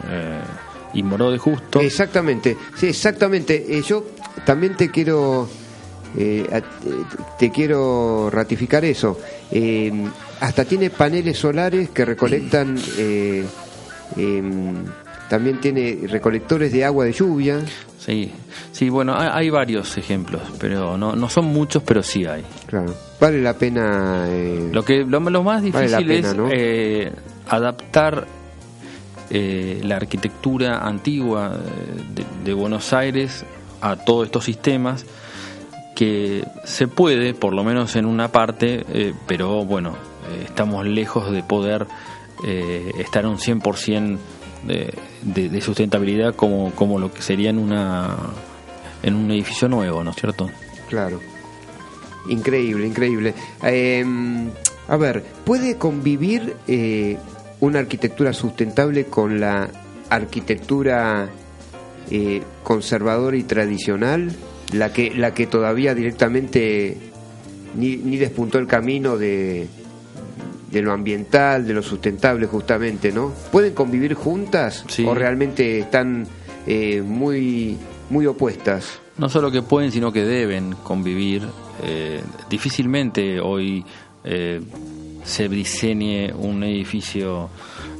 eh, y Moró de Justo. Exactamente, sí, exactamente. Eh, yo también te quiero eh, te quiero ratificar eso. Eh, hasta tiene paneles solares que recolectan. eh, em, también tiene recolectores de agua de lluvia. Sí, sí, bueno, hay, hay varios ejemplos, pero no, no son muchos, pero sí hay. Claro, vale la pena. eh, Lo que lo, lo más Vale difícil pena, es ¿no? adaptar eh, la arquitectura antigua de, de Buenos Aires a todos estos sistemas que se puede, por lo menos en una parte, eh, pero bueno, eh, estamos lejos de poder eh, estar un 100% de, de, sustentabilidad como, como lo que sería en, una, en un edificio nuevo, ¿no es cierto? Claro. Increíble, increíble. Eh, a ver, ¿puede convivir eh, una arquitectura sustentable con la arquitectura eh, conservadora y tradicional? La que, la que todavía directamente ni, ni despuntó el camino de, de lo ambiental, de lo sustentable justamente, ¿no? ¿Pueden convivir juntas Sí. o realmente están eh, muy, muy opuestas? No solo que pueden, sino que deben convivir. Eh, difícilmente hoy eh, se diseñe un edificio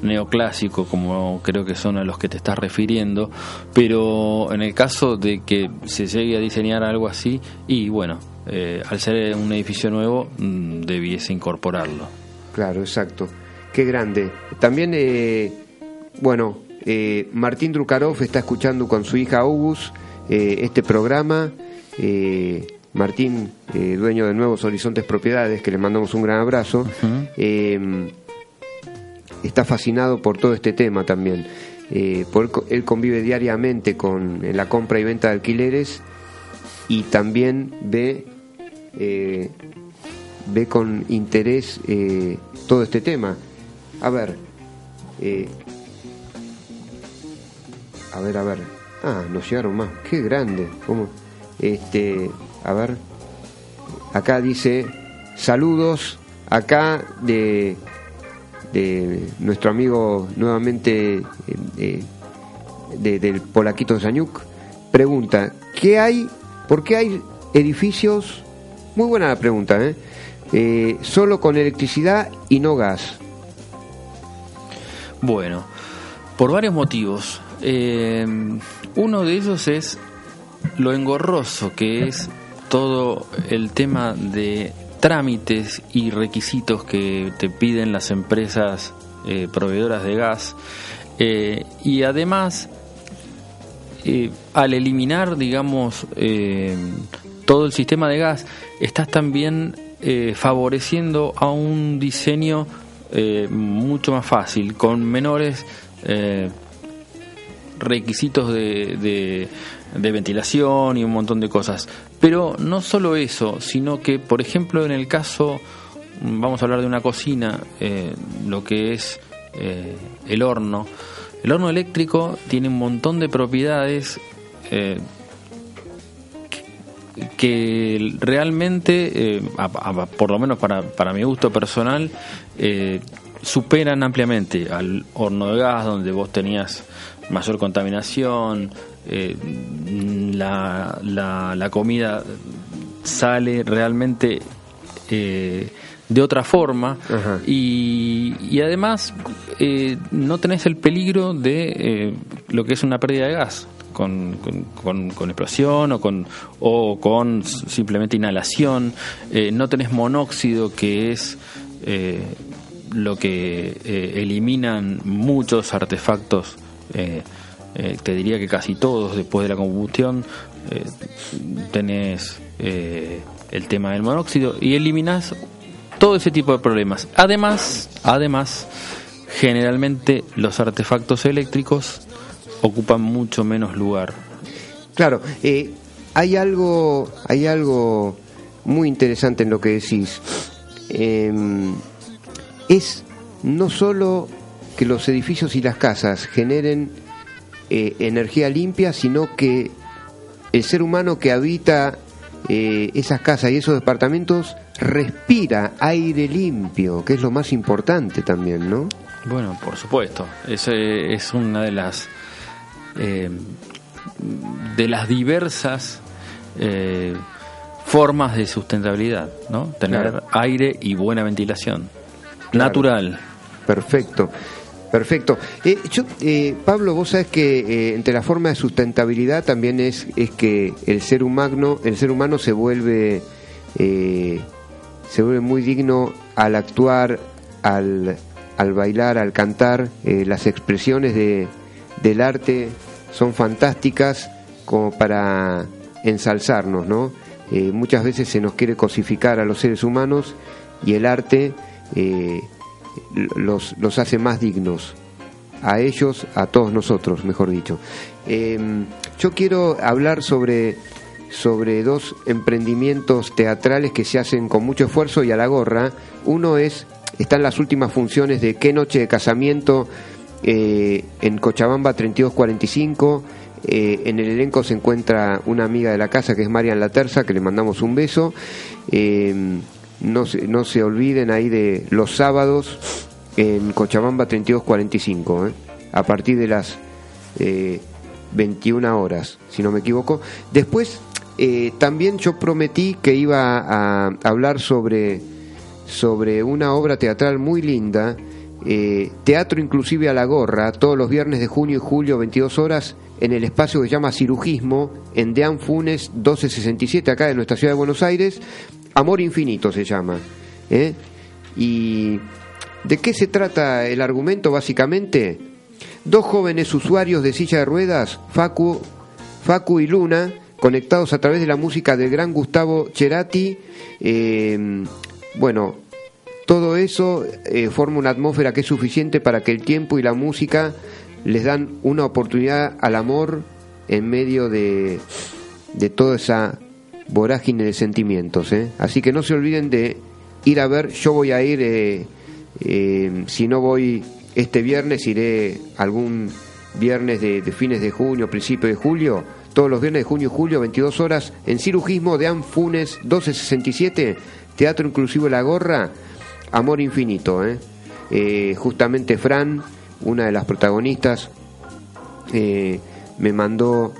neoclásico como creo que son a los que te estás refiriendo, pero en el caso de que se llegue a diseñar algo así, y bueno, eh, al ser un edificio nuevo, mm, debiese incorporarlo. Claro, exacto. Qué grande. También, eh, bueno, eh, Martín Drukarov está escuchando con su hija August este programa. Martín, eh, dueño de Nuevos Horizontes Propiedades, que le mandamos un gran abrazo, eh, está fascinado por todo este tema también. Eh, por- él convive diariamente con en la compra y venta de alquileres y también ve ve con interés todo este tema. A ver, a ver, a ver. Ah, nos llegaron más. Qué grande. ¿Cómo? Este, a ver. Acá dice saludos. Acá de de nuestro amigo nuevamente eh, eh, de- del Polaquito Zañuk pregunta ¿qué hay? ¿por qué hay edificios? muy buena la pregunta ¿eh? Solo con electricidad y no gas Bueno, por varios motivos. Uno de ellos es lo engorroso que es todo el tema de trámites y requisitos que te piden las empresas eh, proveedoras de gas. Eh, y además, eh, al eliminar, digamos, todo el sistema de gas, estás también favoreciendo a un diseño mucho más fácil, con menores requisitos de, de- ventilación y un montón de cosas. Pero no solo eso, sino que, por ejemplo, en el caso, vamos a hablar de una cocina, eh, lo que es eh, el horno. El horno eléctrico tiene un montón de propiedades eh, que realmente, por lo menos para, para mi gusto personal, superan ampliamente al horno de gas, donde vos tenías mayor contaminación, eh, la, la, la comida sale realmente eh, de otra forma y, y además eh, no tenés el peligro de eh, lo que es una pérdida de gas con, con, con- explosión o con, o con simplemente inhalación. No tenés monóxido que es eh, lo que eliminan muchos artefactos. Eh, eh, te diría que casi todos después de la combustión eh, tenés eh, el tema del monóxido y eliminás todo ese tipo de problemas. Además, además, generalmente los artefactos eléctricos ocupan mucho menos lugar. Claro, hay algo, hay algo muy interesante en lo que decís. Em, es no solo que los edificios y las casas generen eh, energía limpia, sino que el ser humano que habita eh, esas casas y esos departamentos respira aire limpio, que es lo más importante también, ¿no? Bueno, por supuesto, eso es una de las eh, de las diversas eh, formas de sustentabilidad, ¿no? Tener Claro. aire y buena ventilación Claro. natural. Perfecto, perfecto. Eh, yo, eh, Pablo, vos sabes que eh, entre la forma de sustentabilidad también es, es que el ser humano, el ser humano se vuelve eh, se vuelve muy digno al actuar, al al bailar, al cantar, eh, las expresiones de, del arte son fantásticas como para ensalzarnos, ¿no? Muchas veces se nos quiere cosificar a los seres humanos y el arte los, los hace más dignos, a ellos, a todos nosotros, mejor dicho. Em, yo quiero hablar sobre, sobre dos emprendimientos teatrales que se hacen con mucho esfuerzo y a la gorra. Uno es, están las últimas funciones de Qué Noche de Casamiento eh, en Cochabamba 3245. Eh, en el elenco se encuentra una amiga de la casa que es Marian La Terza, que le mandamos un beso. Em, no, se, no se olviden ahí de los sábados en Cochabamba 3245, ¿eh? a partir de las eh, 21 horas, si no me equivoco. Después, eh, también yo prometí que iba a, hablar sobre, sobre una obra teatral muy linda, eh, Teatro Inclusive a la Gorra, todos los viernes de junio y julio, 22 horas, en el espacio que se llama Cirugismo, en Dean Funes 1267, acá de nuestra ciudad de Buenos Aires. Amor Infinito se llama. ¿eh? Y ¿De qué se trata el argumento básicamente? Dos jóvenes usuarios de silla de ruedas, Facu, Facu y Luna, conectados a través de la música del gran Gustavo Cerati. Eh, bueno, todo eso eh, forma una atmósfera que es suficiente para que el tiempo y la música les dan una oportunidad al amor en medio de, de toda esa vorágine de sentimientos. ¿eh? Así que no se olviden de ir a ver, yo voy a ir... Eh, eh, si no voy este viernes, iré algún viernes de, fines de junio, principio de julio. Todos los viernes de junio y julio, 22 horas, en Cirugismo de Anfunes 1267, Teatro Inclusivo La Gorra, Amor Infinito. ¿eh? Justamente Fran, una de las protagonistas, me mandó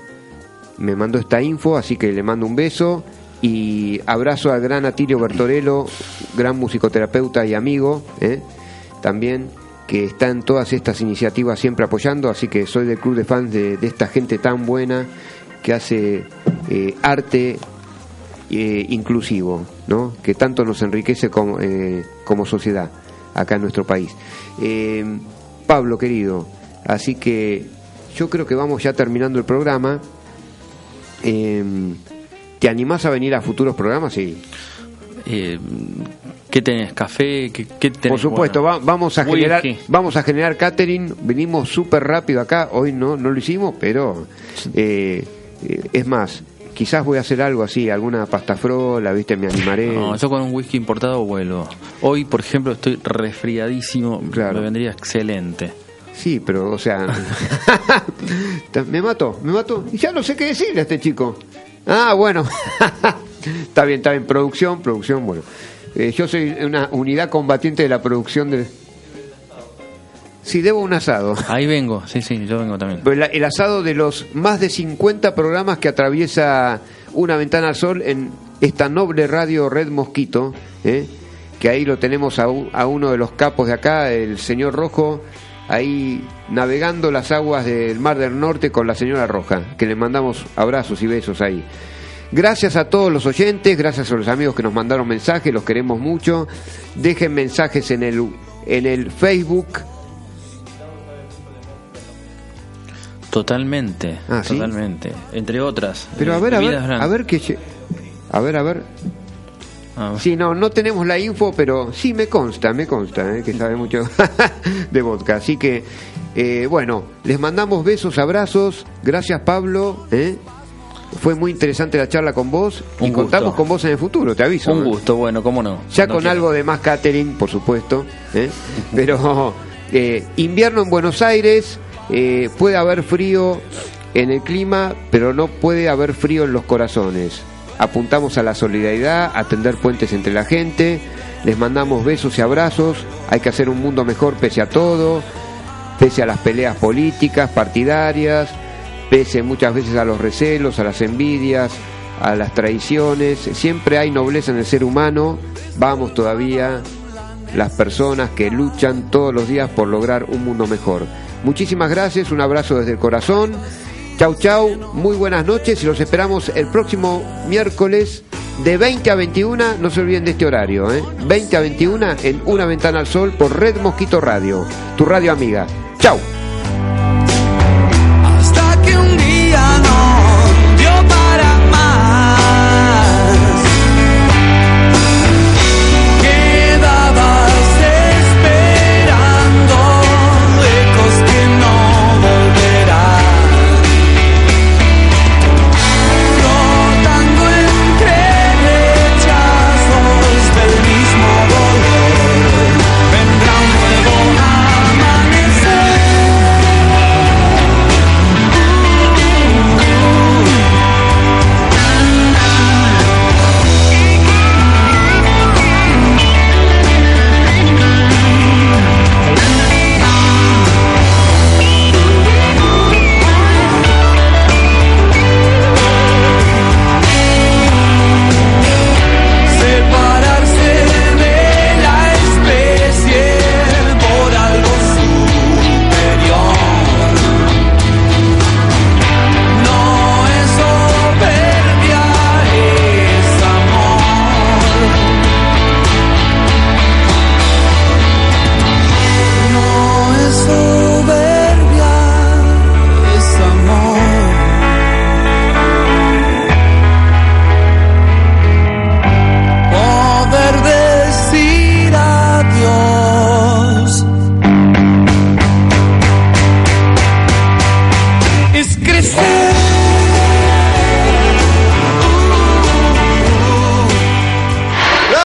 me mandó esta info, así que le mando un beso y abrazo al gran Atilio Bertorello, gran musicoterapeuta y amigo, ¿eh? también que está en todas estas iniciativas siempre apoyando, así que soy del club de fans de, esta gente tan buena que hace eh, arte eh, inclusivo, ¿no? que tanto nos enriquece como, eh, como sociedad acá en nuestro país. Pablo, querido, así que yo creo que vamos ya terminando el programa. Eh, ¿Te animás a venir a futuros programas? Sí. Eh, ¿Qué tenés? ¿Café? ¿Qué, qué tenés? Por supuesto, Bueno, va- vamos a generar, vamos a generar catering. Venimos súper rápido acá. Hoy no, no lo hicimos, pero eh, eh, es más, quizás voy a hacer algo así, alguna pasta frola, viste, me animaré. No, yo con un whisky importado vuelvo. Hoy, por ejemplo, estoy resfriadísimo. Claro. Me vendría excelente. Sí, pero, o sea, me mató, me mató. Y ya no sé qué decirle a este chico. Ah, bueno. está bien, está bien. Producción, producción, bueno. Eh, yo soy una unidad combatiente de la producción de... Sí, debo un asado. Ahí vengo, sí, sí, yo vengo también. Pero la- el asado de los más de 50 programas que atraviesa una ventana al sol en esta noble radio Red Mosquito, ¿eh? que ahí lo tenemos a uno de los capos de acá, el señor Rojo, ahí navegando las aguas del Mar del Norte con la señora Roja, que le mandamos abrazos y besos ahí. Gracias a todos los oyentes, gracias a los amigos que nos mandaron mensajes, los queremos mucho. Dejen mensajes en el, en el Facebook. Totalmente, Ah, ¿sí? totalmente. Entre otras. Pero eh, a ver, a ver, a ver qué... lle- A ver, a ver. Ah, Sí, no, no tenemos la info, pero sí me consta, me consta, ¿eh? que sabe mucho de vodka. Así que, eh, bueno, les mandamos besos, abrazos. Gracias, Pablo. ¿eh? Fue muy interesante la charla con vos y gusto. contamos con vos en el futuro, te aviso. Un gusto, bueno, cómo no. Ya No con quiero. algo de más catering, por supuesto. ¿eh? Pero eh, invierno en Buenos Aires, eh, puede haber frío en el clima, pero no puede haber frío en los corazones. Apuntamos a la solidaridad, a tender puentes entre la gente. Les mandamos besos y abrazos. Hay que hacer un mundo mejor pese a todo, pese a las peleas políticas, partidarias, pese muchas veces a los recelos, a las envidias, a las traiciones. Siempre hay nobleza en el ser humano. Vamos todavía las personas que luchan todos los días por lograr un mundo mejor. Muchísimas gracias, un abrazo desde el corazón. Chau, chau, muy buenas noches y los esperamos el próximo miércoles de 20 a 21, no se olviden de este horario, ¿eh? 20 a 21 en Una Ventana al Sol por Red Mosquito Radio, tu radio amiga. Chau.